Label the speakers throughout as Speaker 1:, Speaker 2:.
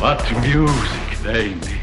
Speaker 1: What music they make.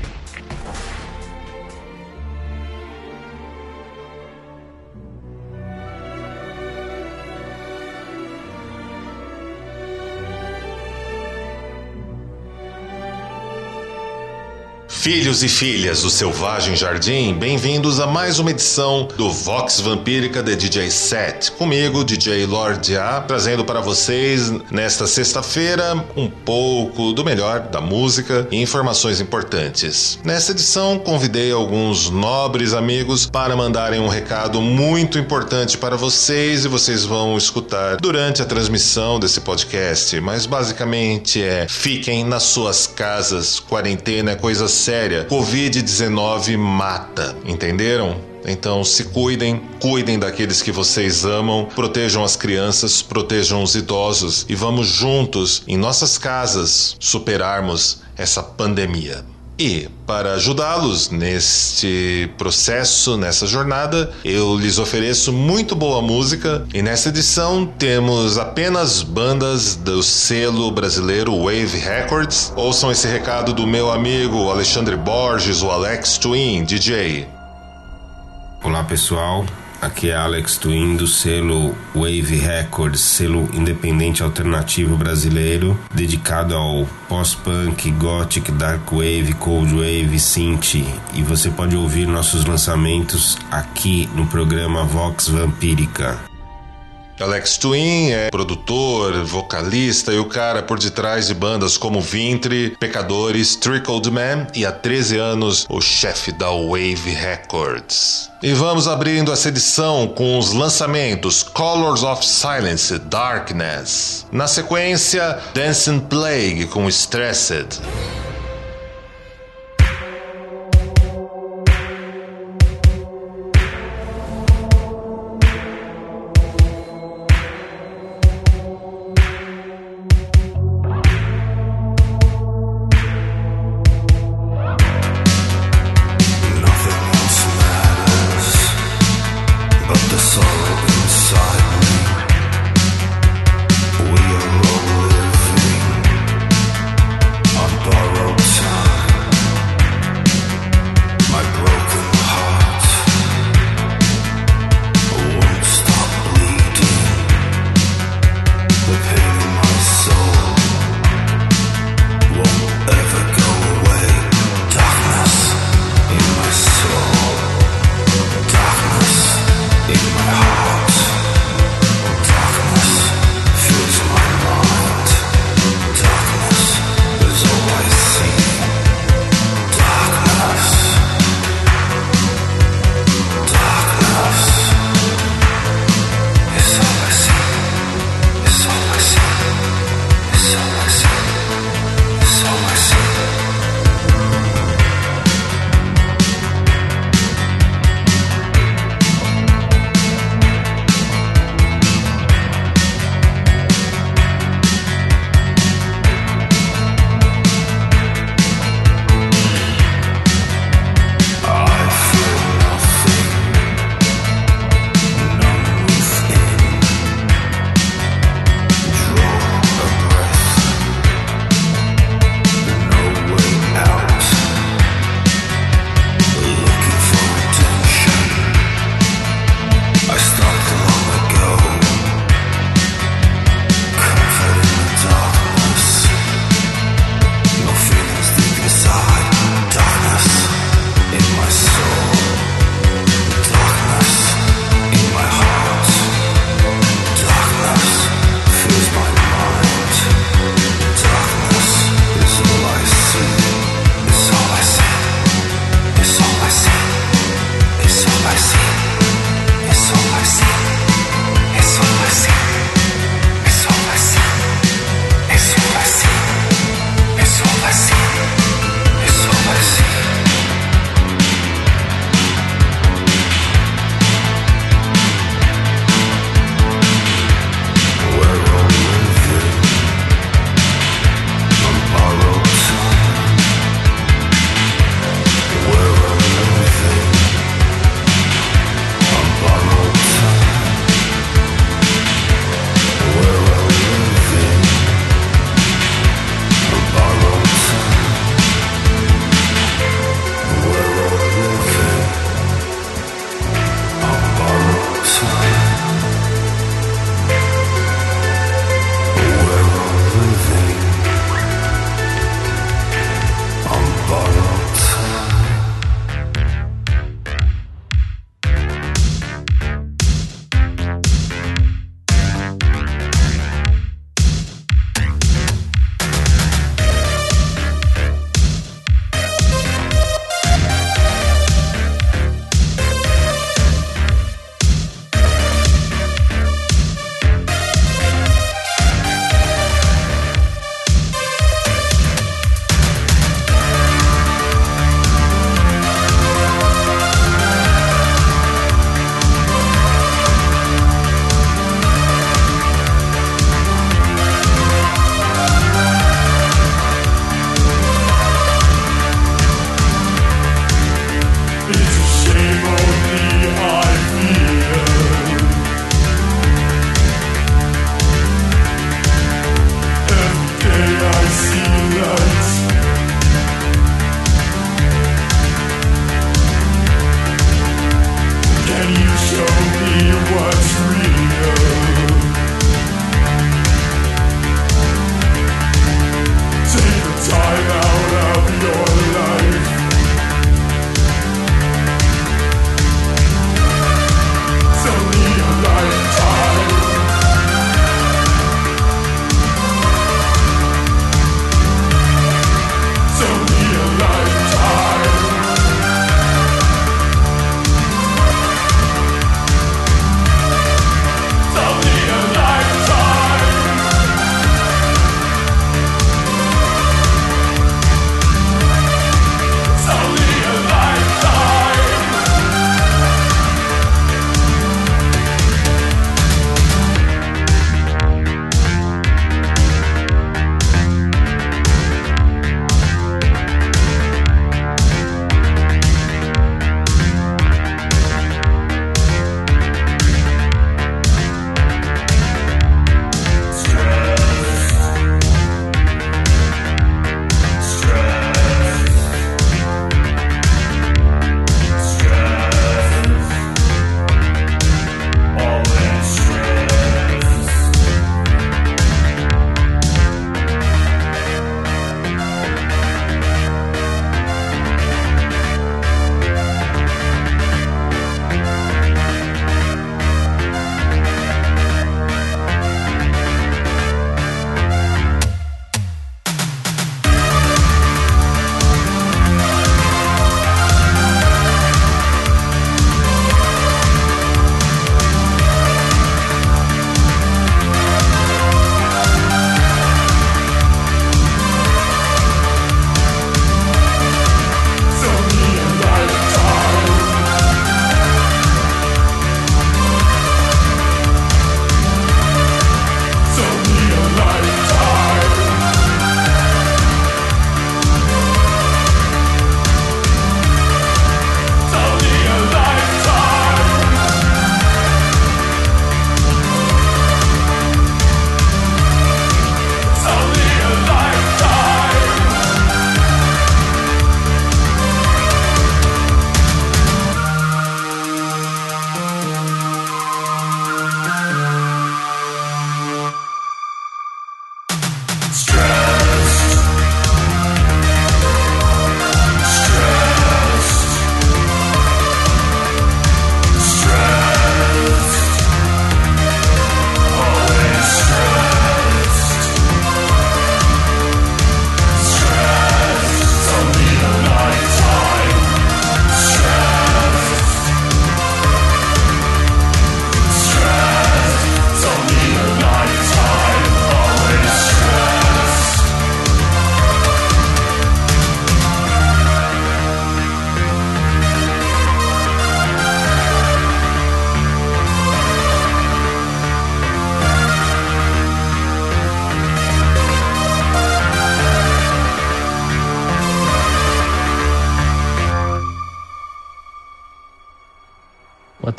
Speaker 2: Filhos e filhas do Selvagem Jardim, bem-vindos a mais uma edição do Vox Vampírica de DJ Set. Comigo, DJ Lord A, trazendo para vocês nesta sexta-feira um pouco do melhor da música e informações importantes. Nesta edição, convidei alguns nobres amigos para mandarem um recado muito importante para vocês e vocês vão escutar durante a transmissão desse podcast. Mas basicamente é: fiquem nas suas casas, quarentena é coisa séria. Covid-19 mata, entenderam? Então se cuidem, cuidem daqueles que vocês amam, protejam as crianças, protejam os idosos e vamos juntos, em nossas casas, superarmos essa pandemia. E para ajudá-los neste processo, nessa jornada, eu lhes ofereço muito boa música e nessa edição temos apenas bandas do selo brasileiro Wave Records. Ouçam esse recado do meu amigo Alexandre Borges, o Alex Twin, DJ.
Speaker 3: Olá pessoal, aqui é Alex Twin do selo Wave Records, selo independente alternativo brasileiro, dedicado ao pós-punk, gothic, dark wave, cold wave, synth. E você pode ouvir nossos lançamentos aqui no programa Vox Vampírica.
Speaker 2: Alex Twin é produtor, vocalista e o cara por detrás de bandas como Vintre, Pecadores, Trickled Man e há 13 anos o chefe da Wave Records. E vamos abrindo essa edição com os lançamentos Colors of Silence, Darkness. Na sequência, Dancing Plague com Stressed.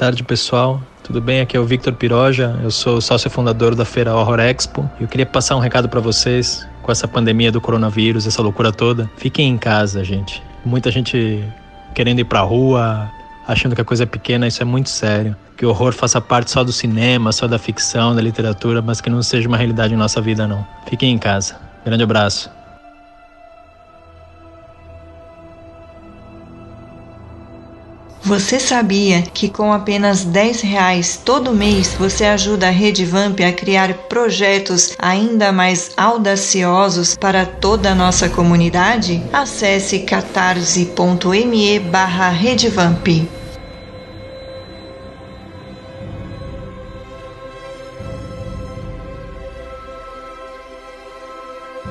Speaker 4: Tarde, pessoal. Tudo bem? Aqui é o Victor Piroja, eu sou sócio fundador da Feira Horror Expo. Eu queria passar um recado para vocês com essa pandemia do coronavírus, essa loucura toda. Fiquem em casa, gente. Muita gente querendo ir pra rua, achando que a coisa é pequena, isso é muito sério. Que o horror faça parte só do cinema, só da ficção, da literatura, mas que não seja uma realidade em nossa vida, não. Fiquem em casa. Grande abraço.
Speaker 5: Você sabia que com apenas 10 reais todo mês você ajuda a Rede Vamp a criar projetos ainda mais audaciosos para toda a nossa comunidade? Acesse catarse.me barra Redevamp.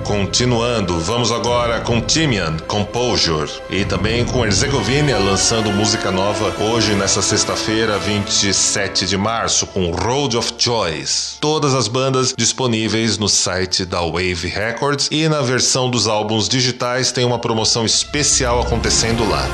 Speaker 2: Continuando, vamos agora com Timian, Composure, e também com Herzegovina lançando música nova hoje, nessa sexta-feira, 27 de março, com Road of Choice. Todas as bandas disponíveis no site da Wave Records e na versão dos álbuns digitais tem uma promoção especial acontecendo lá.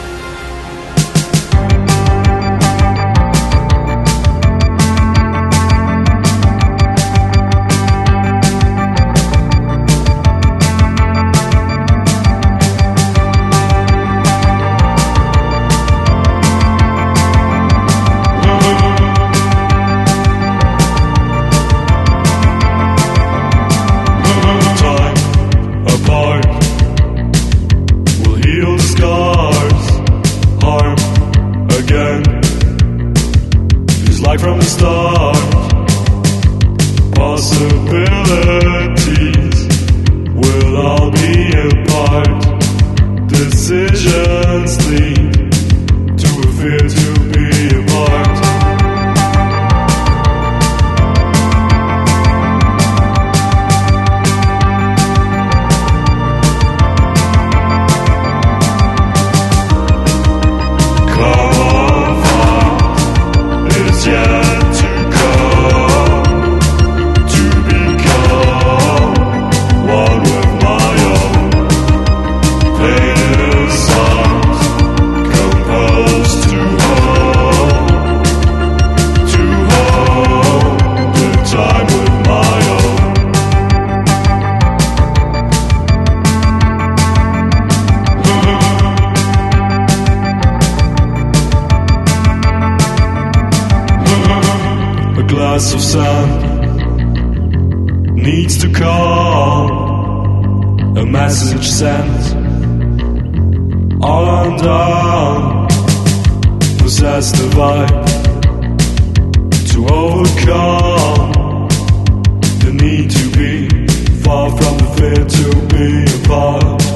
Speaker 6: A glass of sand needs to call a message sent. All undone, possess the vibe to overcome the need to be far from the fear to be apart.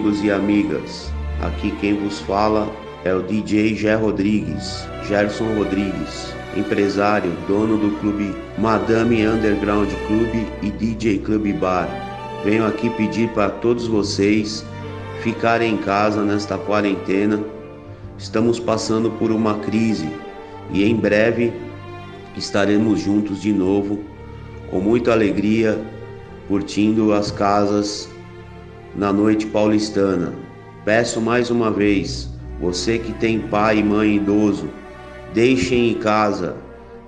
Speaker 7: Amigos e amigas. Aqui quem vos fala é o DJ Gé Rodrigues, Gerson Rodrigues, empresário, dono do clube Madame Underground Club e DJ Club Bar. Venho aqui pedir para todos vocês ficarem em casa nesta quarentena. Estamos passando por uma crise e em breve estaremos juntos de novo, com muita alegria, curtindo as casas na noite paulistana. Peço mais uma vez, você que tem pai e mãe idoso, deixem em casa,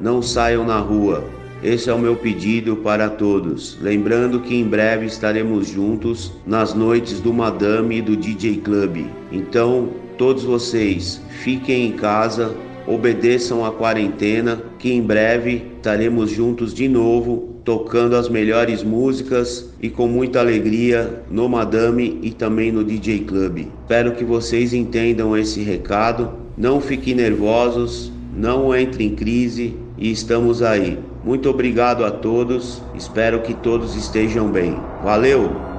Speaker 7: não saiam na rua. Esse é o meu pedido para todos. Lembrando que em breve estaremos juntos nas noites do Madame e do DJ Club. Então, todos vocês, fiquem em casa, obedeçam a quarentena, que em breve estaremos juntos de novo, tocando as melhores músicas e com muita alegria no Madame e também no DJ Club. Espero que vocês entendam esse recado. Não fiquem nervosos, não entrem em crise e estamos aí. Muito obrigado a todos. Espero que todos estejam bem. Valeu!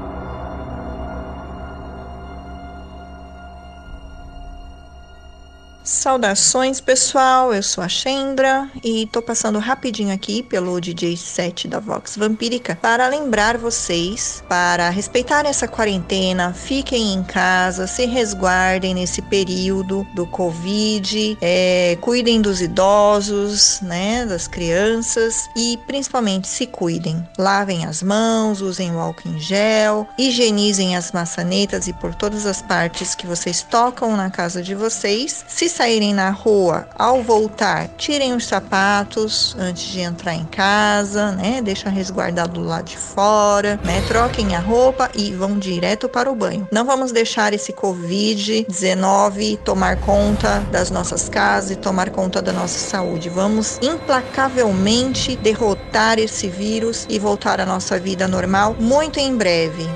Speaker 5: Saudações pessoal, eu sou a Chendra e tô passando rapidinho aqui pelo DJ 7 da Vox Vampírica para lembrar vocês para respeitar essa quarentena, fiquem em casa, se resguardem nesse período do Covid, é, cuidem dos idosos, né, das crianças e principalmente se cuidem. Lavem as mãos, usem o álcool em gel, higienizem as maçanetas e por todas as partes que vocês tocam na casa de vocês. Se saírem na rua, ao voltar, tirem os sapatos antes de entrar em casa, né? Deixa resguardado do lado de fora, né? Troquem a roupa e vão direto para o banho. Não vamos deixar esse Covid-19 tomar conta das nossas casas e tomar conta da nossa saúde. Vamos implacavelmente derrotar esse vírus e voltar à nossa vida normal muito em breve.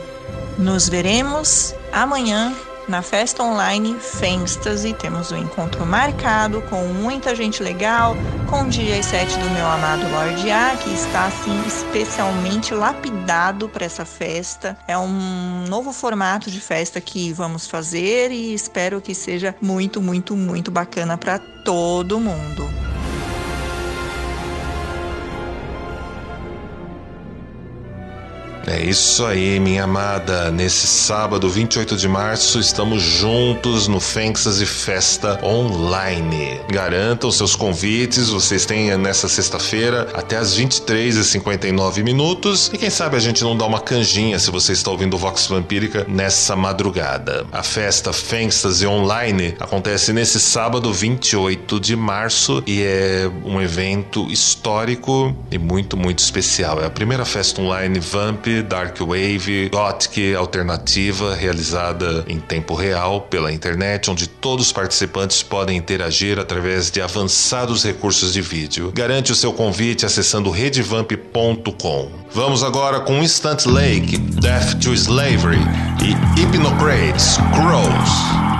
Speaker 5: Nos veremos amanhã na festa online Fenstas e temos um encontro marcado com muita gente legal, com DJ 7 do meu amado Lorde A, que está assim especialmente lapidado para essa festa. É um novo formato de festa que vamos fazer e espero que seja muito, muito, muito bacana para todo mundo.
Speaker 2: É isso aí, minha amada. Nesse sábado, 28 de março, estamos juntos no Fenxas e Festa Online. Garanta os seus convites, vocês têm nessa sexta-feira até as 23h59 minutos. E quem sabe a gente não dá uma canjinha se você está ouvindo Vox Vampírica nessa madrugada. A festa Fenxas e Online acontece nesse sábado, 28 de março, e é um evento histórico e muito, muito especial. É a primeira festa online Vamp dark wave, gothic alternativa realizada em tempo real pela internet, onde todos os participantes podem interagir através de avançados recursos de vídeo. Garante o seu convite acessando redvamp.com. Vamos agora com Instant Lake, Death to Slavery e Hypnocrates, Crows.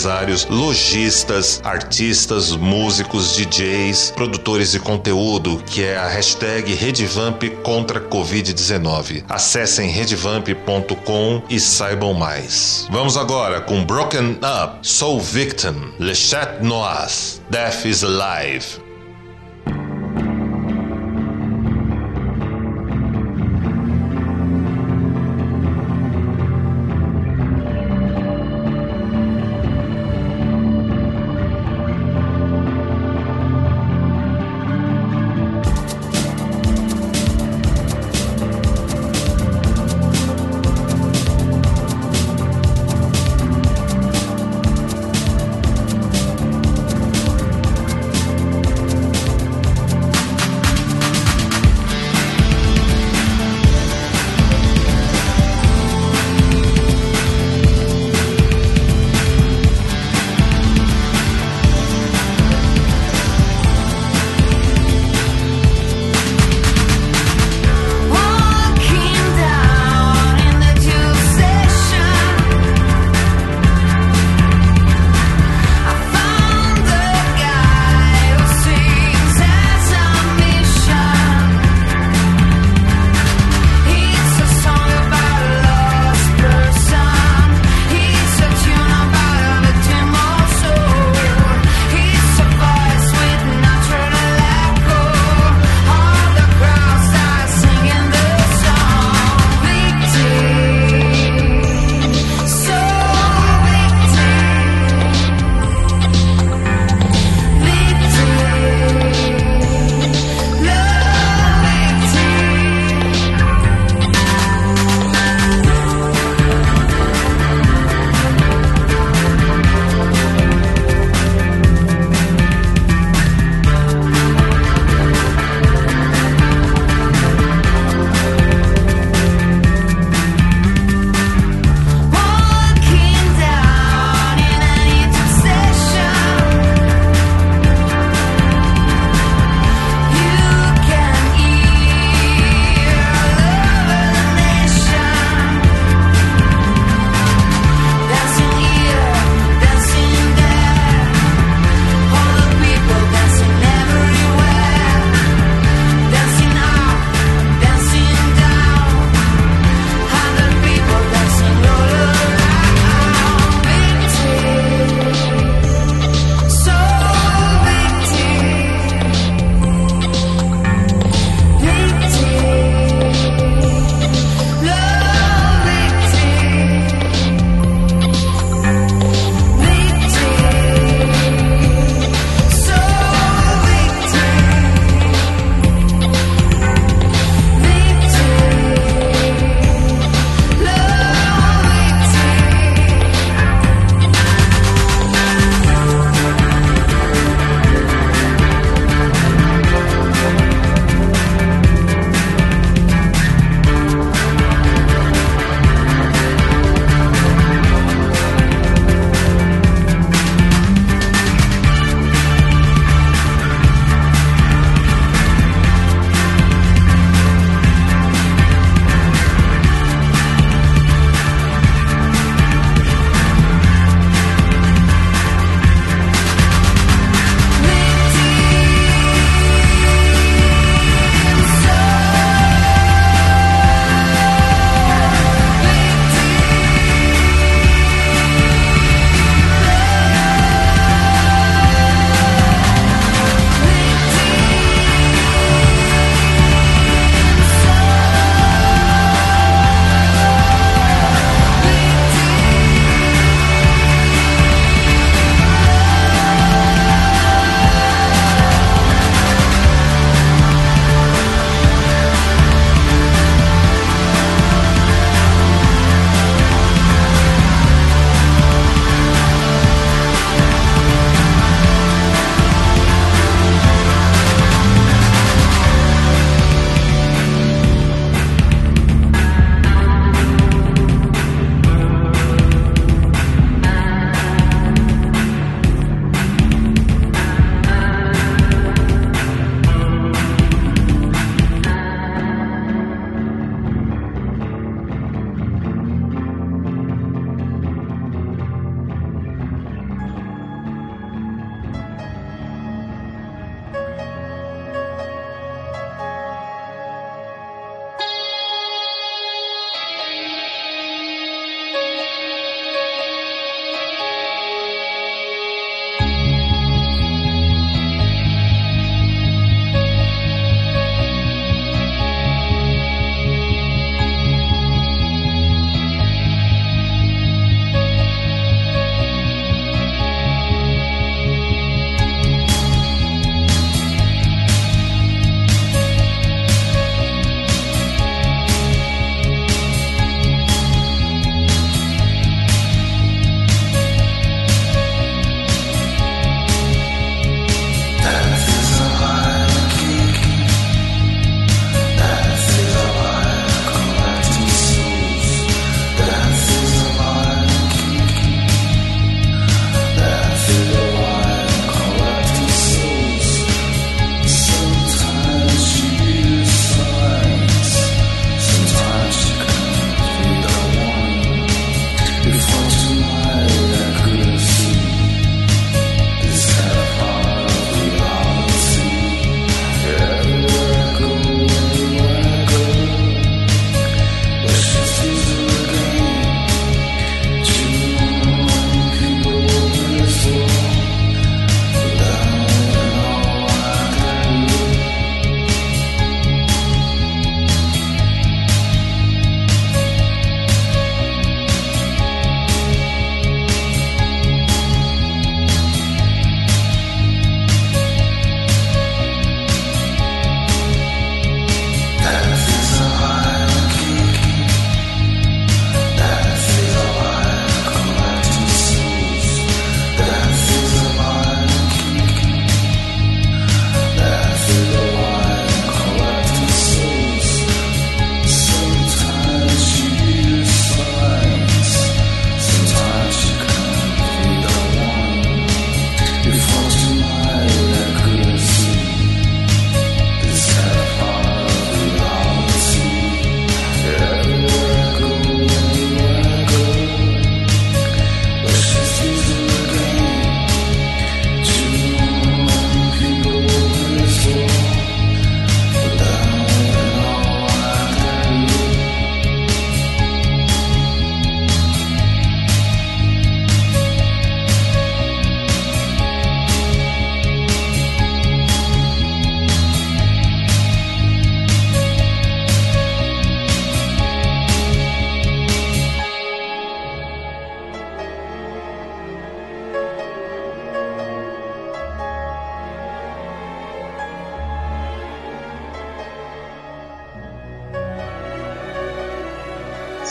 Speaker 2: Empresários, lojistas, artistas, músicos, DJs, produtores de conteúdo, que é a hashtag Redvamp contra Covid-19. Acessem redvamp.com e saibam mais. Vamos agora com Broken Up, Soul Victim, Le Chat Noir, Death is Alive.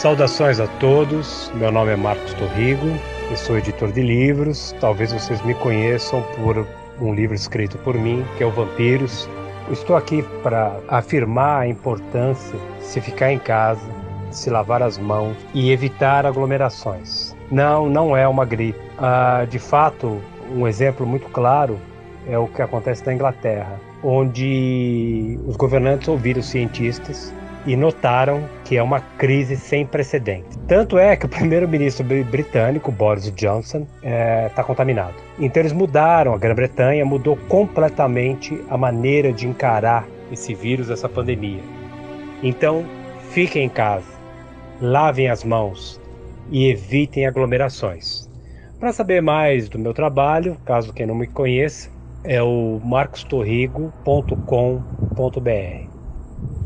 Speaker 8: Saudações a todos, meu nome é Marcos Torrigo, eu sou editor de livros. Talvez vocês me conheçam por um livro escrito por mim, que é o Vampiros. Estou aqui para afirmar a importância de se ficar em casa, se lavar as mãos e evitar aglomerações. Não, não é uma gripe. Ah, de fato, um exemplo muito claro é o que acontece na Inglaterra, onde os governantes ouviram cientistas e notaram que é uma crise sem precedentes. Tanto é que o primeiro-ministro britânico, Boris Johnson, está é, contaminado. Então eles mudaram, a Grã-Bretanha mudou completamente a maneira de encarar esse vírus, essa pandemia. Então, fiquem em casa, lavem as mãos e evitem aglomerações. Para saber mais do meu trabalho, caso quem não me conheça, é o marcostorrigo.com.br.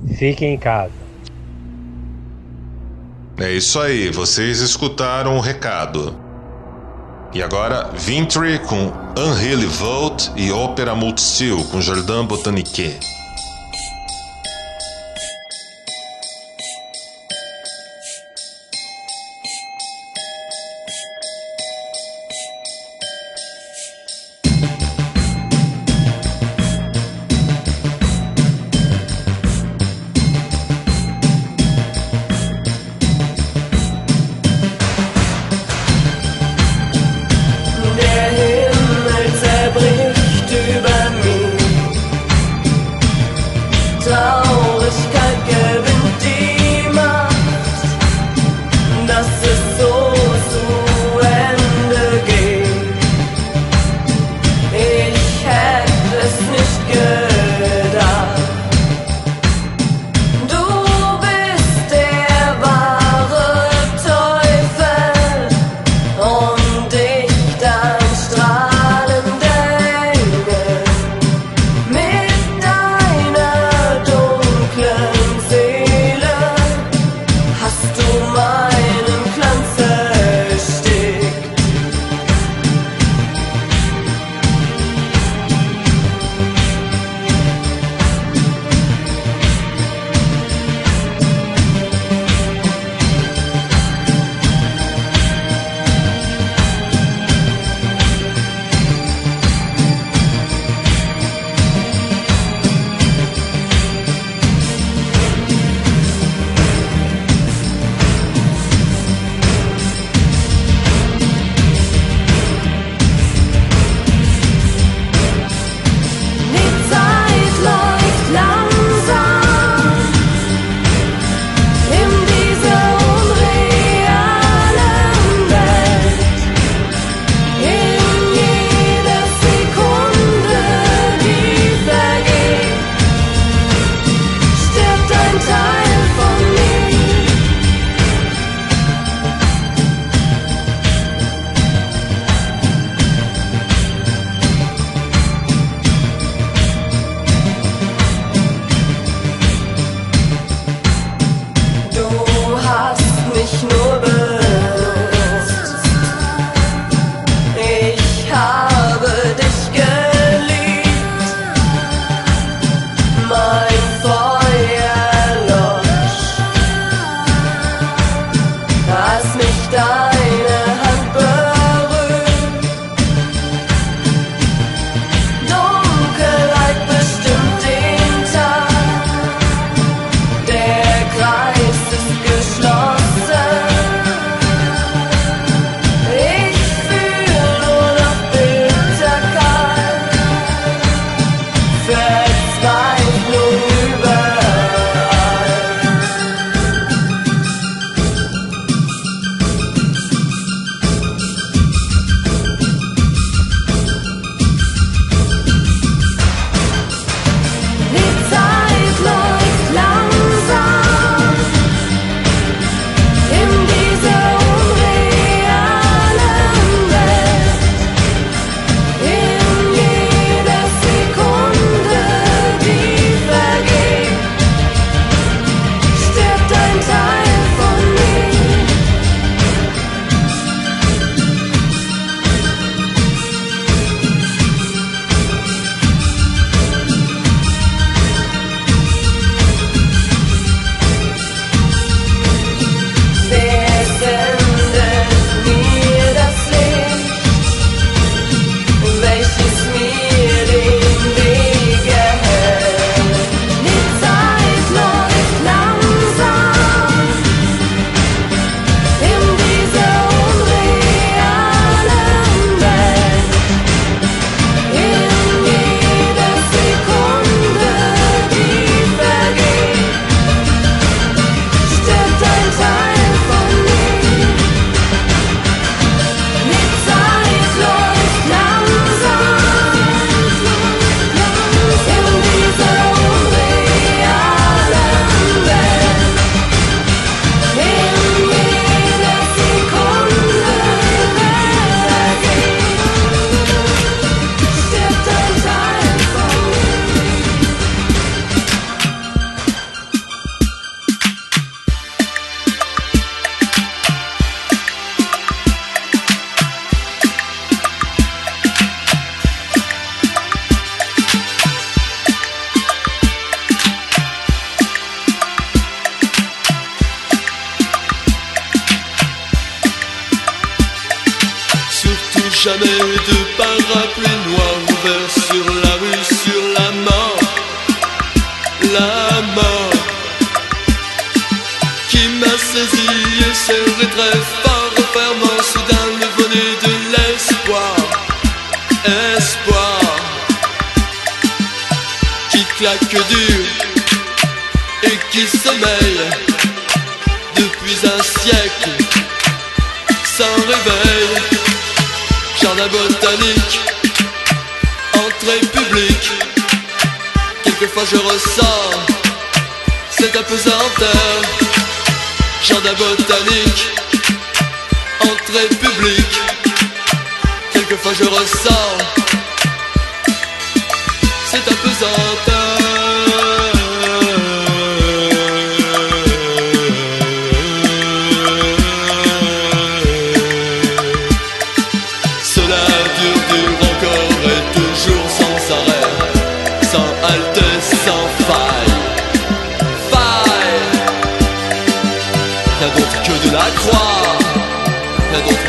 Speaker 8: Fiquem em casa.
Speaker 9: É isso aí, vocês escutaram o recado. E agora, Vintry com Unhealed Vault e Ópera Multistil com Jardin Botanique.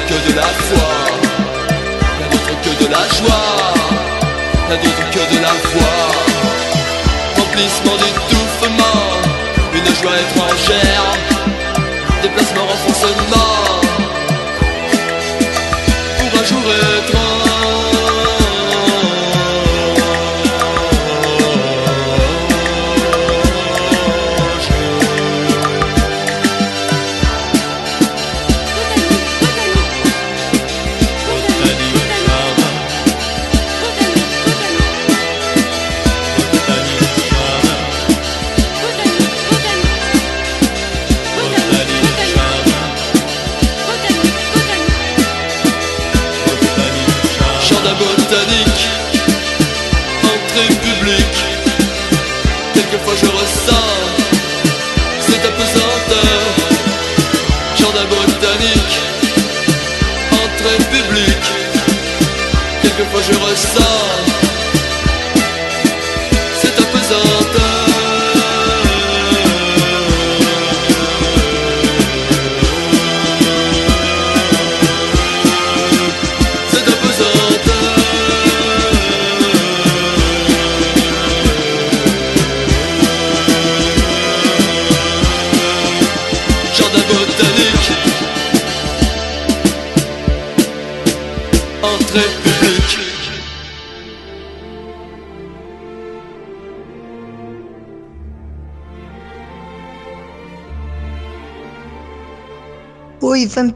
Speaker 10: Que de la foi, rien d'autre que de la joie, rien d'autre que de la foi. Remplissement d'étouffement, une joie étrangère, déplacement, renforcement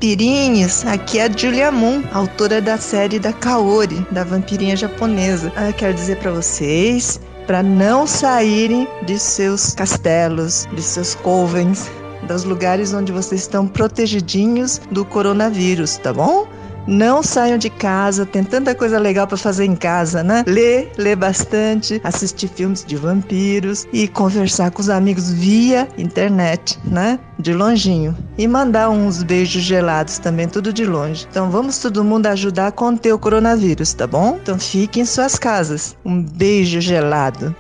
Speaker 11: Oi, vampirinhos! Aqui é a Julia Moon, autora da série da Kaori, da vampirinha japonesa. Ah, Eu quero dizer para vocês para não saírem de seus castelos, de seus covens, dos lugares onde vocês estão protegidinhos do coronavírus, tá bom? Não saiam de casa, tem tanta coisa legal para fazer em casa, né? Ler, ler bastante, assistir filmes de vampiros e conversar com os amigos via internet, né? De longinho. E mandar uns beijos gelados também, tudo de longe. Então vamos todo mundo ajudar a conter o coronavírus, tá bom? Então fiquem em suas casas. Um beijo gelado.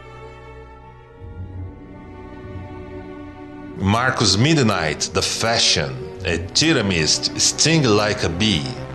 Speaker 2: Marcos Midnight, The Fashion, a Tyramist, Sting Like a Bee.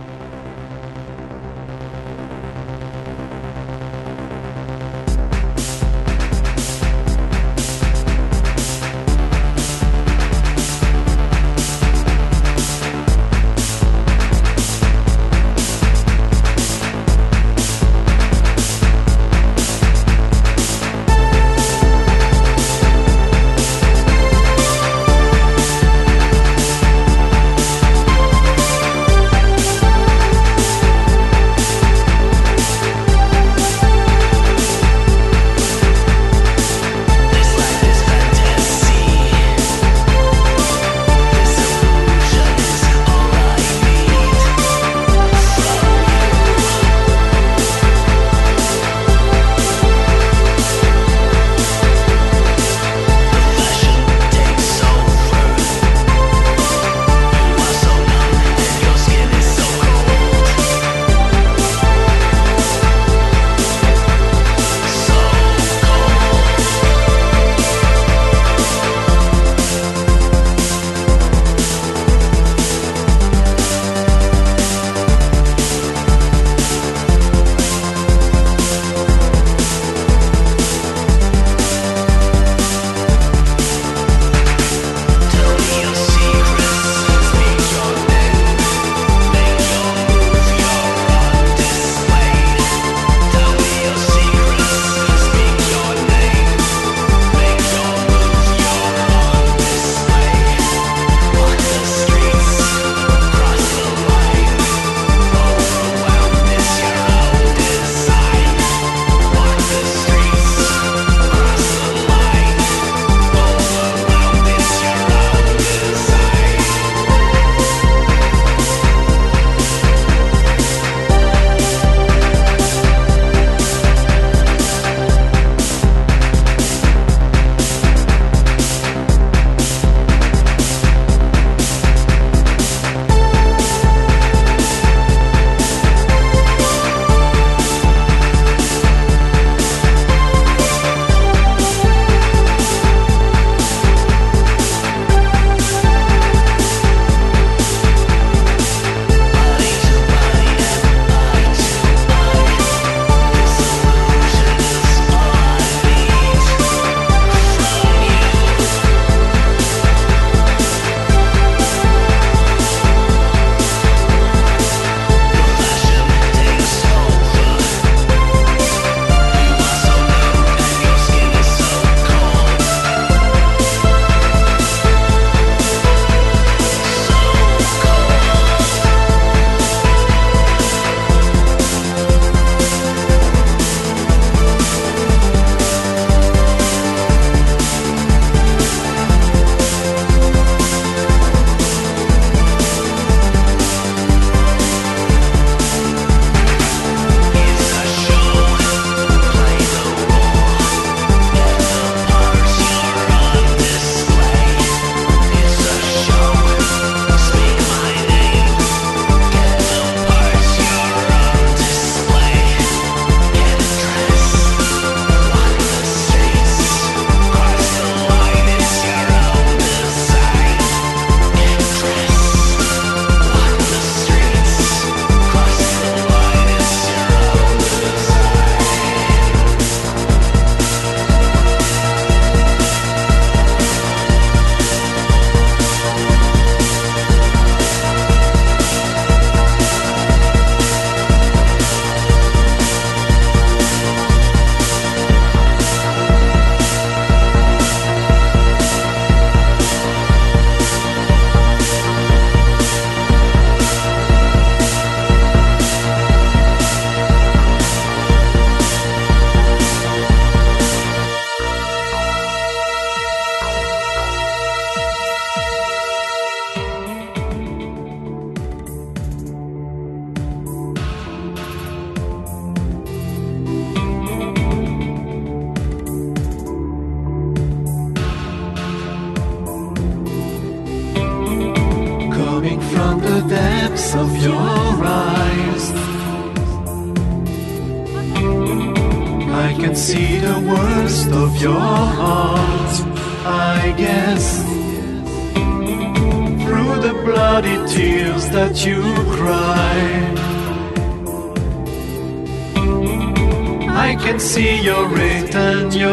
Speaker 12: I can see your and your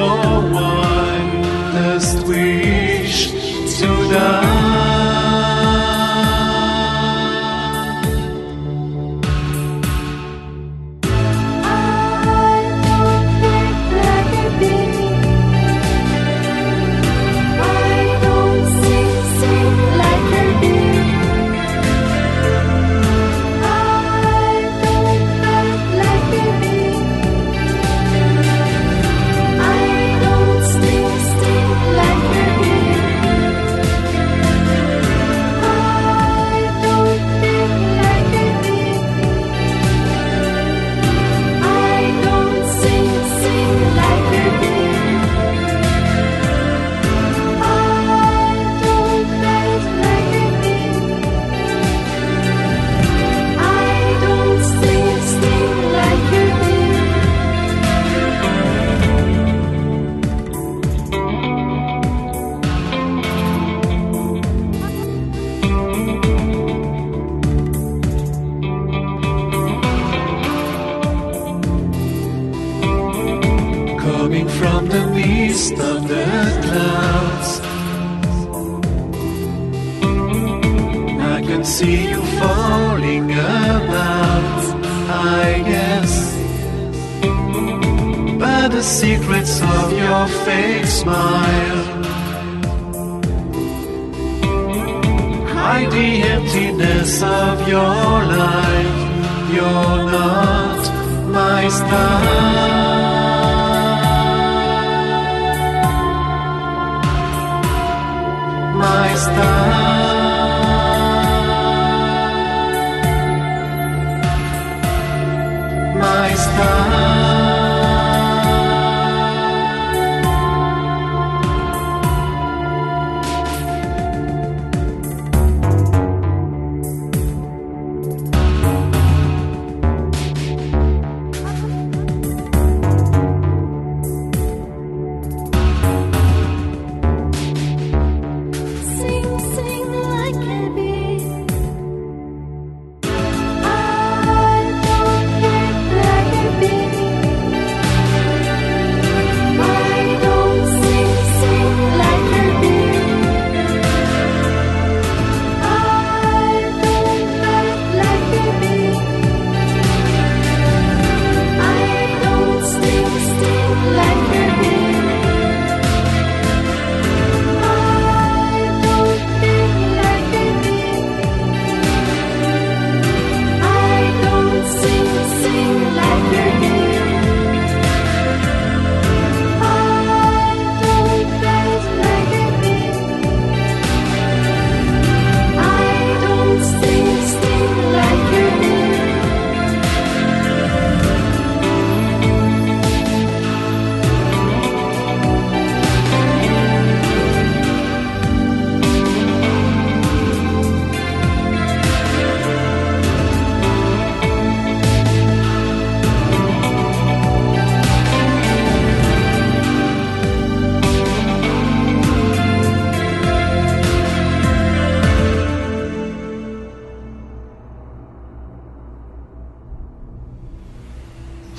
Speaker 12: wildest wish to die. Secrets of your fake smile hide the emptiness of your life. You're not my style. my style.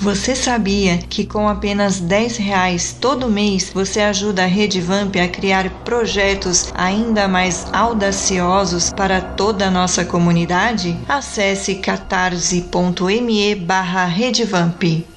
Speaker 5: Você sabia que com apenas 10 reais todo mês você ajuda a Rede Vamp a criar projetos ainda mais audaciosos para toda a nossa comunidade? Acesse catarse.me barra redevamp.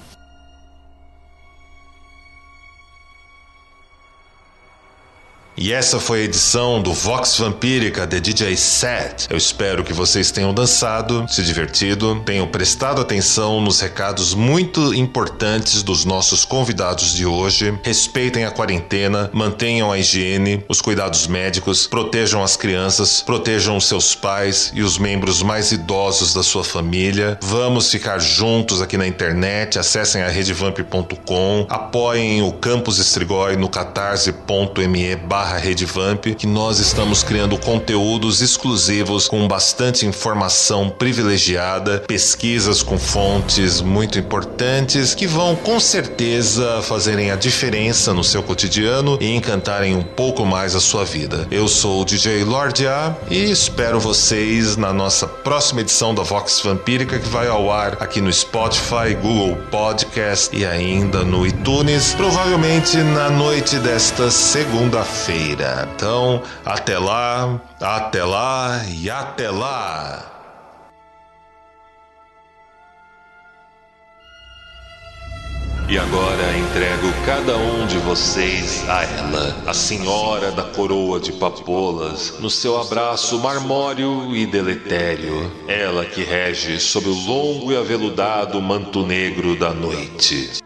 Speaker 2: E essa foi a edição do Vox Vampírica de DJ Set. Eu espero que vocês tenham dançado, se divertido, tenham prestado atenção nos recados muito importantes dos nossos convidados de hoje. Respeitem a quarentena, mantenham a higiene, os cuidados médicos, protejam as crianças, protejam os seus pais e os membros mais idosos da sua família. Vamos ficar juntos aqui na internet. Acessem a redevamp.com, apoiem o Campus Estrigói no catarse.me barra redevamp que nós estamos criando conteúdos exclusivos com bastante informação privilegiada, pesquisas com fontes muito importantes que vão com certeza fazerem a diferença no seu cotidiano e encantarem um pouco mais a sua vida. Eu sou o DJ Lord A e espero vocês na nossa próxima edição da Vox Vampírica que vai ao ar aqui no Spotify, Google Podcast e ainda no iTunes, provavelmente na noite desta segunda-feira. Então, até lá, até lá e até lá! E agora entrego cada um de vocês a ela, a senhora da coroa de papolas, no seu abraço marmório e deletério, ela que rege sob o longo e aveludado manto negro da noite.